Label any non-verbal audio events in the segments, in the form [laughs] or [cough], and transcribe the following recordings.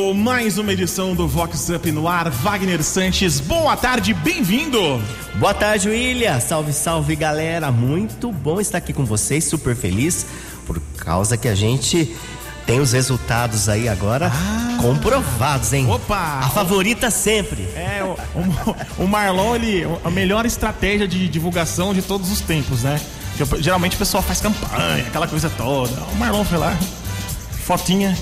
mais uma edição do Vox Up no ar. Wagner Sanches, boa tarde, bem-vindo. Boa tarde, William. Salve, salve, galera. Muito bom estar aqui com vocês, super feliz por causa que a gente tem os resultados aí agora ah, comprovados, hein? Opa! A favorita sempre. É, o, o, o Marlon, ele, a melhor estratégia de divulgação de todos os tempos, né? Porque, geralmente o pessoal faz campanha, aquela coisa toda. O Marlon foi lá, fotinha,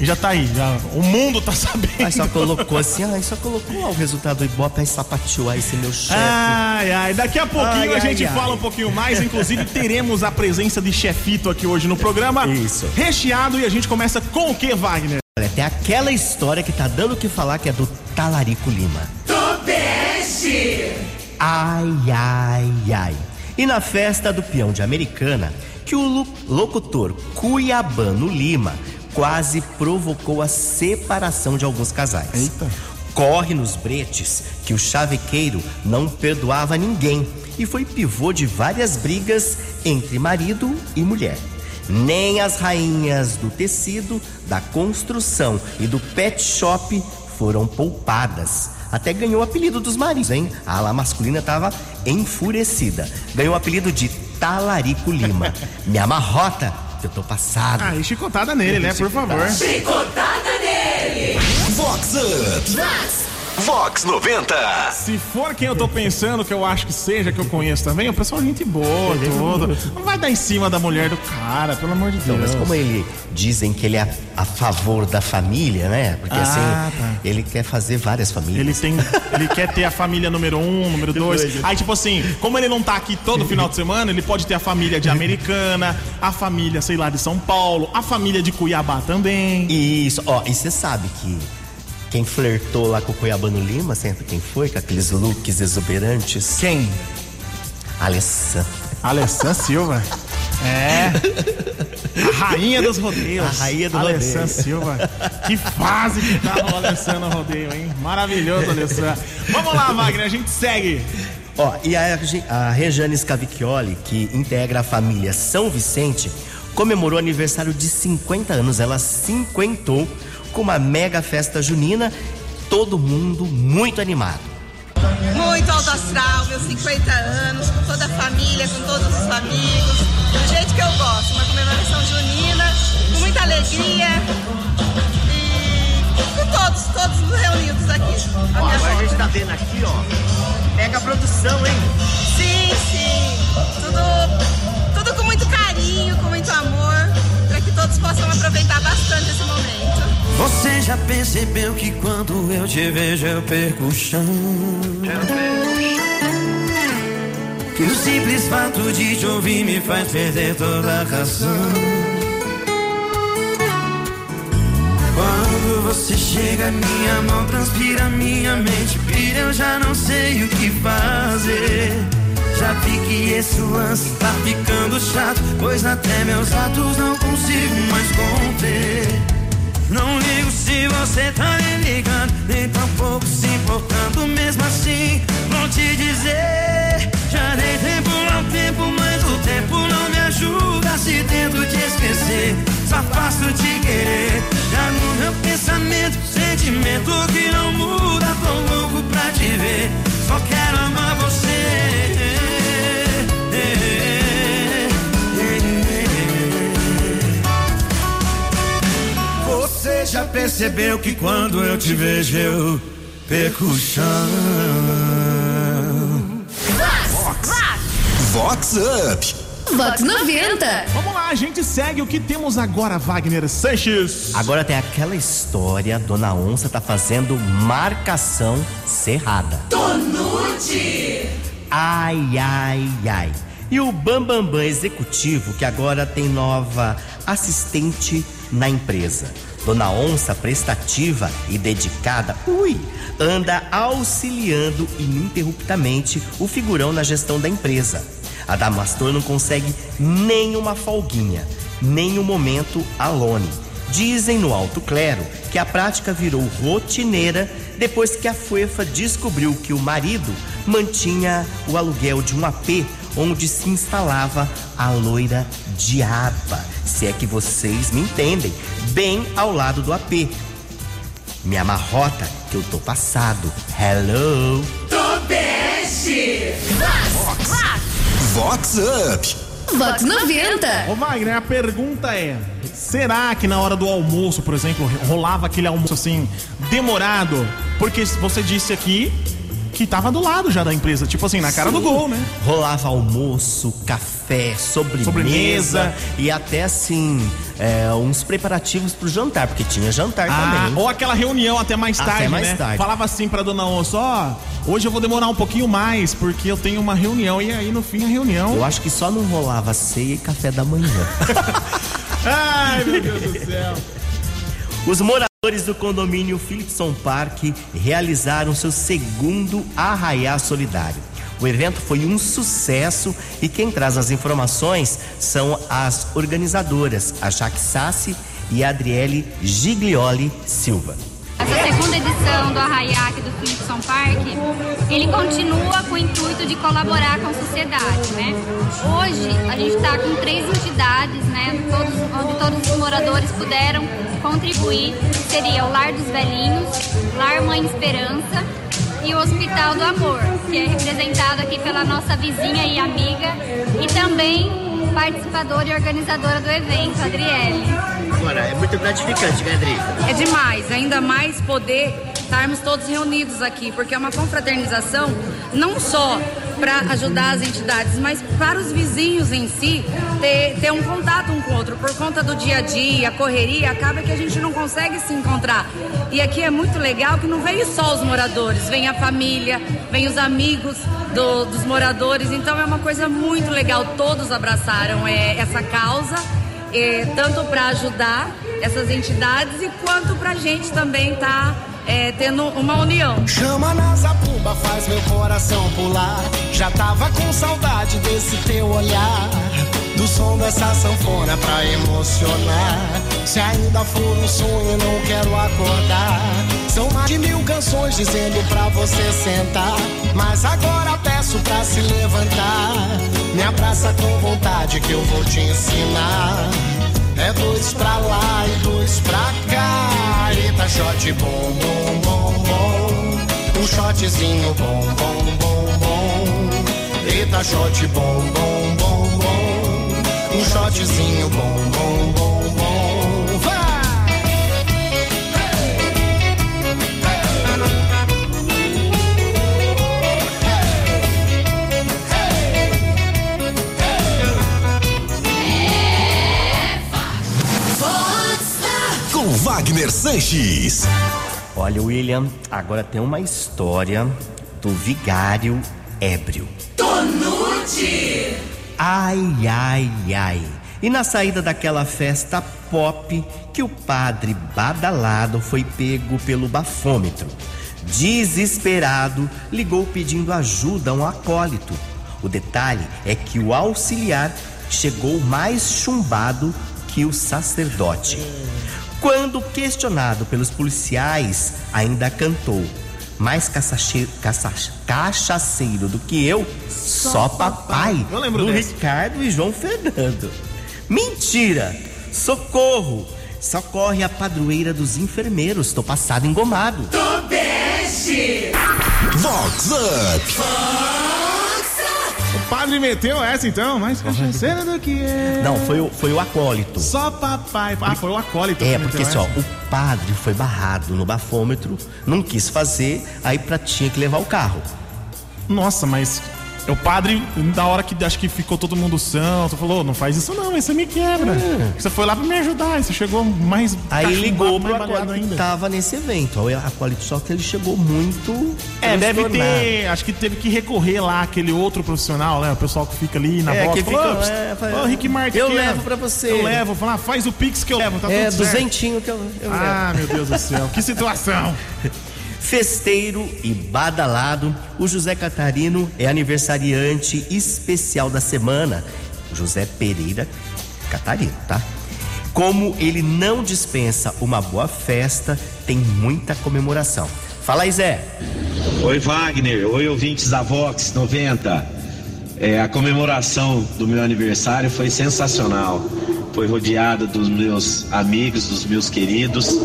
já tá aí, já, o mundo tá [laughs] sabendo. Aí só colocou assim, aí só colocou ó, o resultado do Ibope, aí sapateou aí esse meu chefe. Ai, ai, daqui a pouquinho ai, a gente ai, fala ai. um pouquinho mais, inclusive teremos a presença de Chefito aqui hoje no programa. Isso. Recheado e a gente começa com o que, Wagner? Olha, tem aquela história que tá dando o que falar, que é do Talarico Lima. Tobeste! Ai, ai, ai. E na festa do peão de Americana, que o locutor Cuiabano Lima quase provocou a separação de alguns casais. Eita. Corre nos bretes que o chavequeiro não perdoava ninguém e foi pivô de várias brigas entre marido e mulher. Nem as rainhas do tecido, da construção e do pet shop foram poupadas. Até ganhou o apelido dos maridos, hein? A ala masculina estava enfurecida. Ganhou o apelido de Talarico Lima. [laughs] Me amarrota eu tô passado. Ah, e chicotada nele, né? Por favor. Chicotada nele! Vox Up! Vox! Vox 90. Se for quem eu tô pensando, que eu acho que seja, que eu conheço também, o pessoal é gente boa, tudo. Não vai dar em cima da mulher do cara, pelo amor de Deus. Não, mas como ele dizem que ele é a, a favor da família, né? Porque ah, assim, tá. ele quer fazer várias famílias. Ele tem. ele quer ter a família número um, número dois. Aí, tipo assim, como ele não tá aqui todo final de semana, ele pode ter a família de Americana, a família, sei lá, de São Paulo, a família de Cuiabá também. Isso, ó, e você sabe que quem flertou lá com o Cuiabano Lima, sempre quem foi, com aqueles looks exuberantes? Quem? Alessan. Alessan Silva. É. A rainha dos rodeios. A rainha do rodeio. Silva. Que fase que tá o no rodeio, hein? Maravilhoso, Alessan. Vamos lá, Wagner, a gente segue. Ó, e a, a Rejane Scavicchioli, que integra a família São Vicente, comemorou aniversário de 50 anos. Ela cinquentou com uma mega festa junina, todo mundo muito animado. Muito alto astral, meus 50 anos, com toda a família, com todos os amigos, do jeito que eu gosto, uma comemoração junina, com muita alegria e com todos, todos reunidos aqui. A, ó, agora a gente tá vendo aqui, ó, mega produção, hein? Sim, sim, tudo, tudo com muito carinho, com muito amor, todos possam aproveitar bastante esse momento. Você já percebeu que quando eu te vejo eu perco o chão? Que o simples fato de te ouvir me faz perder toda a razão. Quando você chega, minha mão transpira, minha mente pira, eu já não sei o que fazer. Já vi que esse lance tá ficando chato, pois até meus atos não consigo mais conter. Não ligo se você tá me ligando, nem tampouco se importando mesmo assim. Vou te dizer, já dei tempo ao tempo, mas o tempo não me ajuda. Se tento te esquecer, só faço te querer. Já no meu pensamento, sentimento que não muda. Percebeu que quando eu te vejo eu perco o chão. Vox, Vox Up. Vox 90. Vamos lá, a gente segue o que temos agora, Wagner Sanches. Agora tem aquela história, Dona Onça tá fazendo marcação cerrada. Tonute! Ai, ai, ai. E o Bambambam Bam Bam executivo, que agora tem nova assistente na empresa. Dona Onça, prestativa e dedicada, ui, anda auxiliando ininterruptamente o figurão na gestão da empresa. A Damastor não consegue nem uma folguinha, nem um momento alone. Dizem no alto clero que a prática virou rotineira depois que a FUEFA descobriu que o marido mantinha o aluguel de um AP onde se instalava a loira diaba, se é que vocês me entendem, bem ao lado do AP. Me amarrota que eu tô passado. Hello. Tobeste. Vox Up. Vox 90. Ô Wagner, a pergunta é: será que na hora do almoço, por exemplo, rolava aquele almoço assim, demorado? Porque você disse aqui que tava do lado já da empresa, tipo assim, na cara do Sim. gol, né? Rolava almoço, café, sobremesa, Sobremesa. e até assim, é, uns preparativos pro jantar, porque tinha jantar Ah, também. ou aquela reunião até mais Até tarde, mais né? tarde. Falava assim pra dona Onça, ó, hoje eu vou demorar um pouquinho mais, porque eu tenho uma reunião. E aí, no fim, a reunião. Eu acho que só não rolava ceia e café da manhã. [laughs] Ai, meu Deus do céu. Os moradores do condomínio Philipson Park realizaram seu segundo Arraiá Solidário. O evento foi um sucesso e quem traz as informações são as organizadoras, a Jaque Sassi e a Adriele Giglioli Silva. Essa segunda edição do Arraiá aqui do Philipson Park, ele continua com o intuito de colaborar com a sociedade, né? Hoje a gente está com três entidades, né? Todos, onde todos os moradores puderam contribuir. Seria o Lar dos Velhinhos, Lar Mãe Esperança e o Hospital do Amor, que é representado aqui pela nossa vizinha e amiga e também participadora e organizadora do evento, Adriele. Agora, é muito gratificante, né, Adri? É demais, ainda mais poder estarmos todos reunidos aqui, porque é uma confraternização não só para ajudar as entidades, mas para os vizinhos em si ter, ter um contato um com o outro. Por conta do dia a dia, a correria, acaba que a gente não consegue se encontrar. E aqui é muito legal que não veio só os moradores, vem a família, vem os amigos do- dos moradores. Então é uma coisa muito legal. Todos abraçaram é, essa causa é, tanto para ajudar essas entidades e quanto para a gente também estar tendo uma união. Chama na zabumba, faz meu coração pular. Já tava com saudade desse teu olhar. Do som dessa sanfona pra emocionar. Se ainda for um sonho, não quero acordar. São mais de mil canções dizendo pra você sentar. Mas agora peço pra se levantar. Me abraça com vontade que eu vou te ensinar. É dois pra lá e dois pra cá. Eita, shot bom, bom, bom, bom. Um shotzinho bom, bom, bom, bom. Eita, shot bom, bom, bom, bom. Um shotzinho bom, bom, bom. Wagner Sanches. Olha, William, agora tem uma história do vigário ébrio. Tonute. Ai, ai, ai. E na saída daquela festa pop que o padre badalado foi pego pelo bafômetro. Desesperado, ligou pedindo ajuda a um acólito. O detalhe é que o auxiliar chegou mais chumbado que o sacerdote. Quando questionado pelos policiais, ainda cantou. Mais caçache- caça- cachaceiro do que eu, só papai. Eu lembro do dessa. Ricardo e João Fernando. Mentira! Socorro! Socorre a padroeira dos enfermeiros. Tô passado engomado. Tobeste. Vox Up. Padre meteu essa então, mais [laughs] cachaceira do que é. Não, foi o, foi o acólito. Só papai. Ah, foi o acólito. É, que porque meteu ó, essa. o padre foi barrado no bafômetro, não quis fazer, aí pra, tinha que levar o carro. Nossa, mas o padre, da hora que acho que ficou todo mundo santo, falou: não faz isso não, isso me quebra. Você foi lá pra me ajudar, você chegou mais. Aí ligou pro baleado acólito que tava nesse evento. Aí O acólito só que ele chegou muito. É, deve ter. Acho que teve que recorrer lá aquele outro profissional, né? O pessoal que fica ali na É, volta. que falou, fica, "Ô, é, fala, ô, Rick Martin, eu levo pra você." Eu levo. Fala, ah, faz o pix que eu levo, tá É, tudo certo. duzentinho que eu, eu levo. Ah, meu Deus do céu, que situação. [laughs] Festeiro e badalado, o José Catarino é aniversariante especial da semana. José Pereira Catarino, tá? Como ele não dispensa uma boa festa, tem muita comemoração. Fala aí, Zé. Oi, Wagner. Oi, ouvintes da Vox 90. É, a comemoração do meu aniversário foi sensacional. Foi rodeada dos meus amigos, dos meus queridos.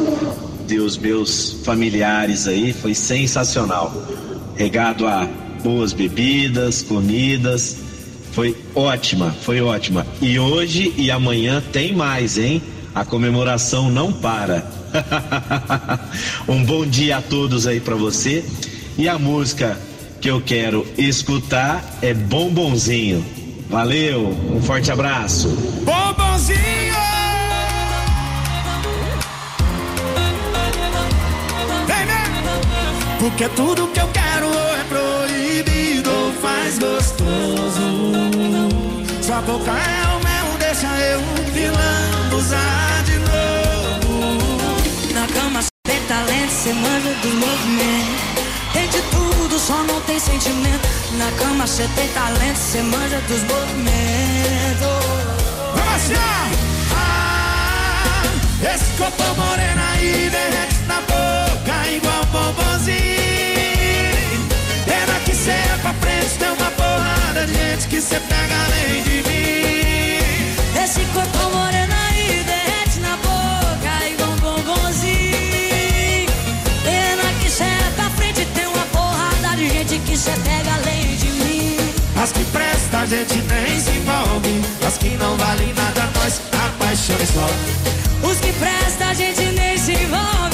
Os meus familiares aí, foi sensacional. Regado a boas bebidas, comidas, foi ótima, foi ótima. E hoje e amanhã tem mais, hein? A comemoração não para. [laughs] um bom dia a todos aí para você. E a música que eu quero escutar é Bombonzinho. Valeu, um forte abraço. Bombonzinho! Porque tudo que eu quero ou é proibido ou faz gostoso. Sua boca é o mel, deixa eu vilão usar de novo. Na cama cê tem talento, cê manja do movimento. Tem de tudo, só não tem sentimento. Na cama cê tem talento, cê manja dos movimentos. Vamos ó. Ah, esse moreno aí derrete igual bombonzinho. Pena que cê é pra frente, tem uma porrada de gente que cê pega além de mim. Esse corpo moreno aí derrete na boca igual um bombonzinho. Pena que cê é pra frente, tem uma porrada de gente que cê pega além de mim. As que presta a gente nem se envolve. As que não valem nada, nós apaixonamos logo. Os que presta a gente nem se envolve.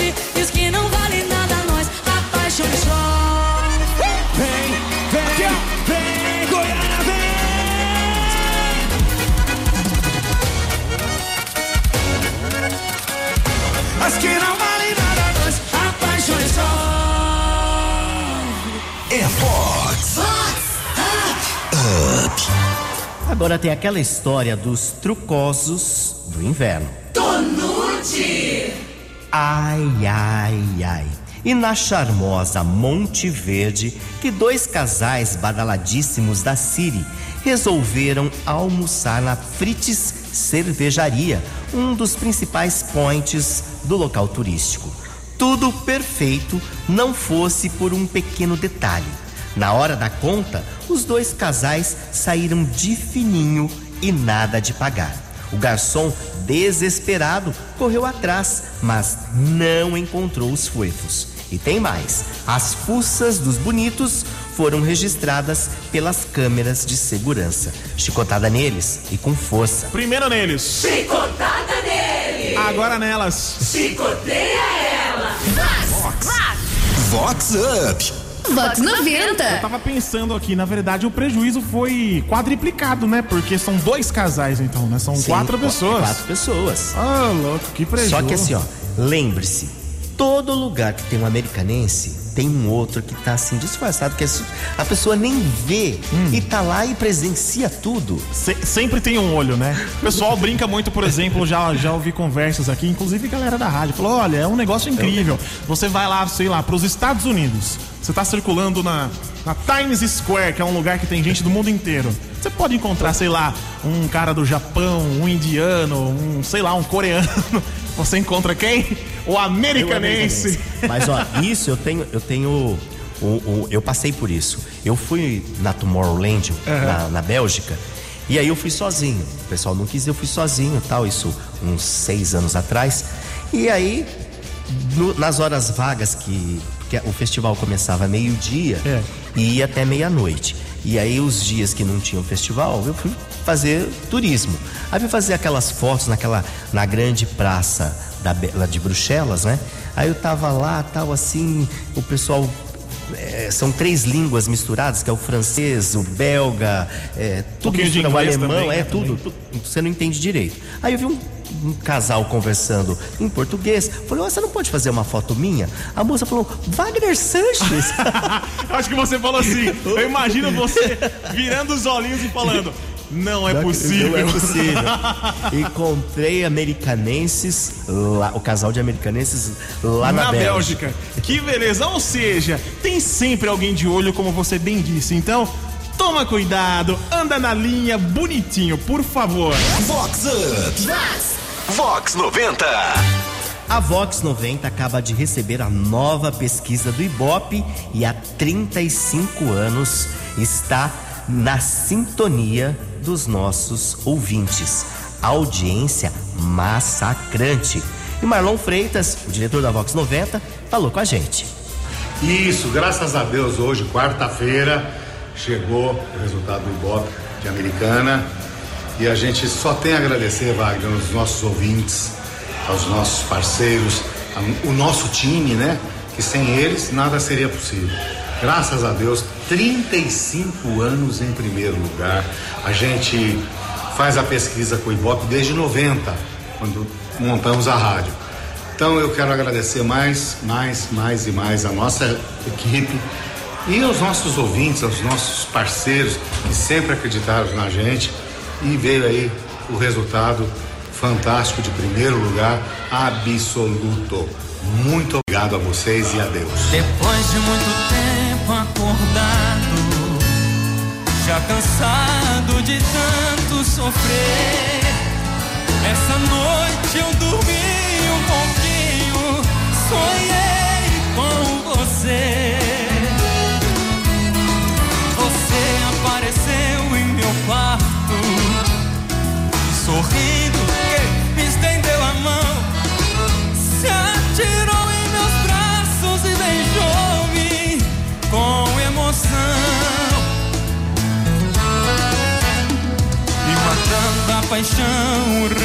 Agora tem aquela história dos trucosos do inverno. Tonute. Ai, ai, ai. E na charmosa Monte Verde, que dois casais badaladíssimos da Siri resolveram almoçar na Frites Cervejaria, um dos principais points do local turístico. Tudo perfeito, não fosse por um pequeno detalhe. Na hora da conta, os dois casais saíram de fininho e nada de pagar. O garçom, desesperado, correu atrás, mas não encontrou os fuefos. E tem mais: as fuças dos bonitos foram registradas pelas câmeras de segurança. Chicotada neles e com força. Primeiro neles, Chicotada nele. agora nelas. Chicoteia ela. Vox Up. Vox 90. Eu tava pensando aqui, na verdade o prejuízo foi quadriplicado, né? Porque são dois casais então, né? São Sim, quatro qu- pessoas. Quatro pessoas. Ah, louco, que prejuízo. Só que assim, ó, lembre-se, todo lugar que tem um americanense tem um outro que tá assim disfarçado, que a pessoa nem vê Hum. e tá lá e presencia tudo. Se- sempre tem um olho, né? O pessoal [laughs] brinca muito, por exemplo, já, já ouvi conversas aqui, inclusive galera da rádio, falou: olha, é um negócio incrível. Você vai lá, sei lá, pros Estados Unidos. Você tá circulando na, na Times Square, que é um lugar que tem gente do mundo inteiro. Você pode encontrar, sei lá, um cara do Japão, um indiano, um, sei lá, um coreano. [laughs] Você encontra quem? O americanense. Mas ó, isso eu tenho, eu tenho. O, o- eu passei por isso. Eu fui na Tomorrowland, na, na Bélgica, e aí eu fui sozinho. O pessoal não quis, eu fui sozinho tal, isso uns seis anos atrás. E aí, no- nas horas vagas que, que o festival começava meio-dia É. e ia até meia-noite. E aí, os dias que não tinha o festival, eu fui fazer turismo. Aí fui fazer aquelas fotos naquela, na grande praça da, lá de Bruxelas, né? Aí eu tava lá, tal assim, o pessoal. é, são três línguas misturadas, que é o francês, o belga, é, tudo mistura, o alemão, também, é né, tudo, tudo, você não entende direito. Aí eu vi um, um casal conversando em português, falei, "Ó, você não pode fazer uma foto minha? A moça falou, Wagner Sanches. [laughs] Acho que você falou assim. Eu imagino você virando os olhinhos e falando: Não é possível. Não é possível. [laughs] Encontrei americanenses lá, o casal de americanenses lá na, na Bélgica. Que beleza. Ou seja, tem sempre alguém de olho, como você bem disse. Então, toma cuidado, anda na linha bonitinho, por favor. Vox Up. Vox 90. A Vox 90 acaba de receber a nova pesquisa do Ibope e há 35 anos está na sintonia dos nossos ouvintes. Audiência massacrante. E Marlon Freitas, o diretor da Vox 90, falou com a gente. Isso, graças a Deus, hoje, quarta-feira, chegou o resultado do Ibope de Americana. E a gente só tem a agradecer, Wagner, aos nossos ouvintes, aos nossos parceiros, o nosso time, né? Que sem eles nada seria possível. Graças a Deus, 35 anos em primeiro lugar. A gente faz a pesquisa com o Ibope desde 90, quando montamos a rádio. Então eu quero agradecer mais, mais, mais e mais a nossa equipe e aos nossos ouvintes, aos nossos parceiros que sempre acreditaram na gente e veio aí o resultado fantástico de primeiro lugar, absoluto. Muito obrigado a vocês e a Deus. Depois de muito tempo acordado, já cansado de tanto sofrer. Essa noite eu dormi um pouquinho, sonhei meu quarto, sorrindo, me estendeu a mão, se atirou em meus braços e beijou-me com emoção. E matando a paixão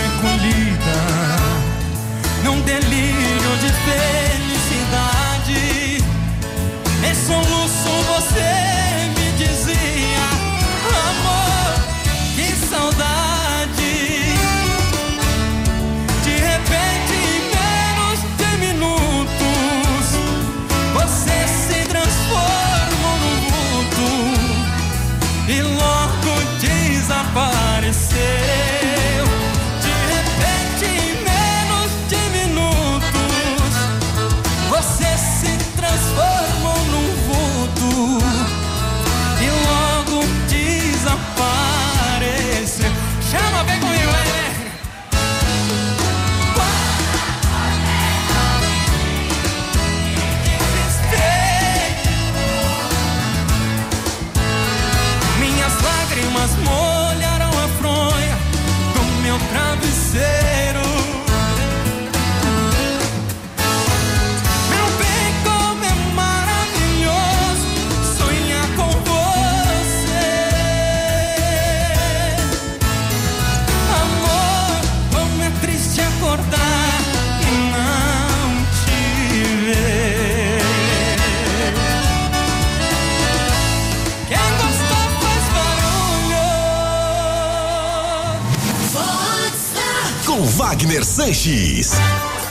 Wagner Sanches.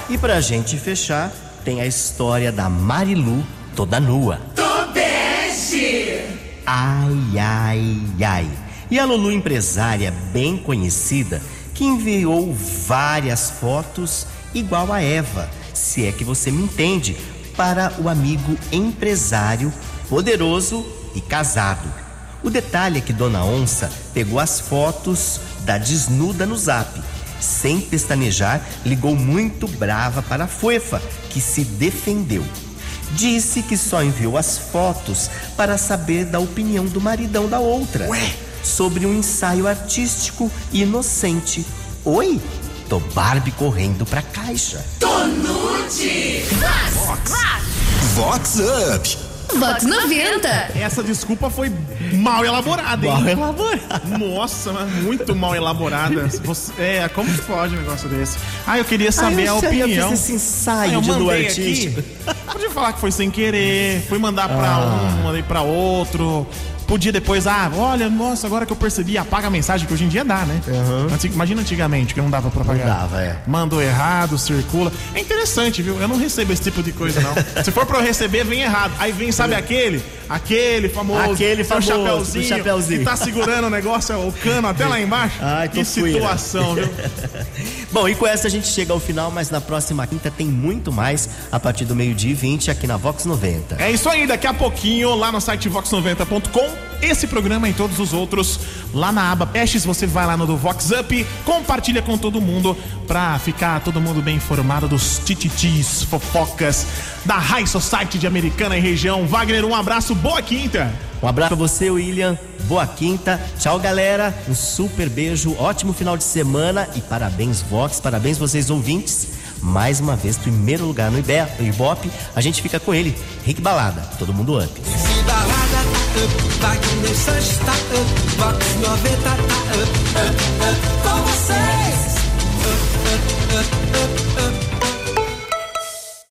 E pra gente fechar, tem a história da Marilu toda nua. Tobeste! Ai, ai, ai. E a Lulu empresária bem conhecida que enviou várias fotos igual a Eva, se é que você me entende, para o amigo empresário poderoso e casado. O detalhe é que Dona Onça pegou as fotos da desnuda no zap. Sem pestanejar, ligou muito brava para a Fuefa, que se defendeu. Disse que só enviou as fotos para saber da opinião do maridão da outra. Sobre um ensaio artístico inocente. Oi? Tô Barbie correndo pra caixa. Tonute! Vox! Vox Up. Vox 90! Essa desculpa foi mal elaborada, hein? Mal elaborada. Nossa, mas muito mal elaborada. Você- é, como que pode um negócio desse? Ah, eu queria saber eu a sei, eu opinião. fiz esse ensaio Ah, eu de do artístico. aqui. Podia falar que foi sem querer, fui mandar pra Ah. um, mandei pra outro. Podia depois, ah, olha, nossa, agora que eu percebi, apaga a mensagem, que hoje em dia dá, né? Antig- Imagina antigamente que não dava pra apagar. Não dava, é. Mandou errado, circula. É interessante, viu? Eu não recebo esse tipo de coisa, não. [laughs] Se for pra eu receber, vem errado. Aí vem, sabe aquele? Aquele famoso. Aquele famoso, chapeuzinho, chapeuzinho. Que tá segurando o negócio, o cano até lá embaixo. [laughs] Ai, que situação, viu? [laughs] Bom, e com essa a gente chega ao final, mas na próxima quinta tem muito mais a partir do meio-dia e 20 aqui na Vox 90. É isso aí, daqui a pouquinho, lá no site vox90.com, esse programa e todos os outros, lá na aba Pestes, você vai lá no do Vox Up, compartilha com todo mundo pra ficar todo mundo bem informado dos tititis, fofocas da High Society de Americana e região. Wagner, um abraço, boa quinta! Um abraço pra você, William. Boa quinta. Tchau, galera. Um super beijo. Ótimo final de semana e parabéns, Vox. Parabéns, vocês ouvintes. mais uma vez primeiro lugar no Ibope. A gente fica com ele, Rick Balada, todo mundo up up, Wagner Sanches está up, Vox 90 está up, up, up, com vocês. Up, up, up, up, up.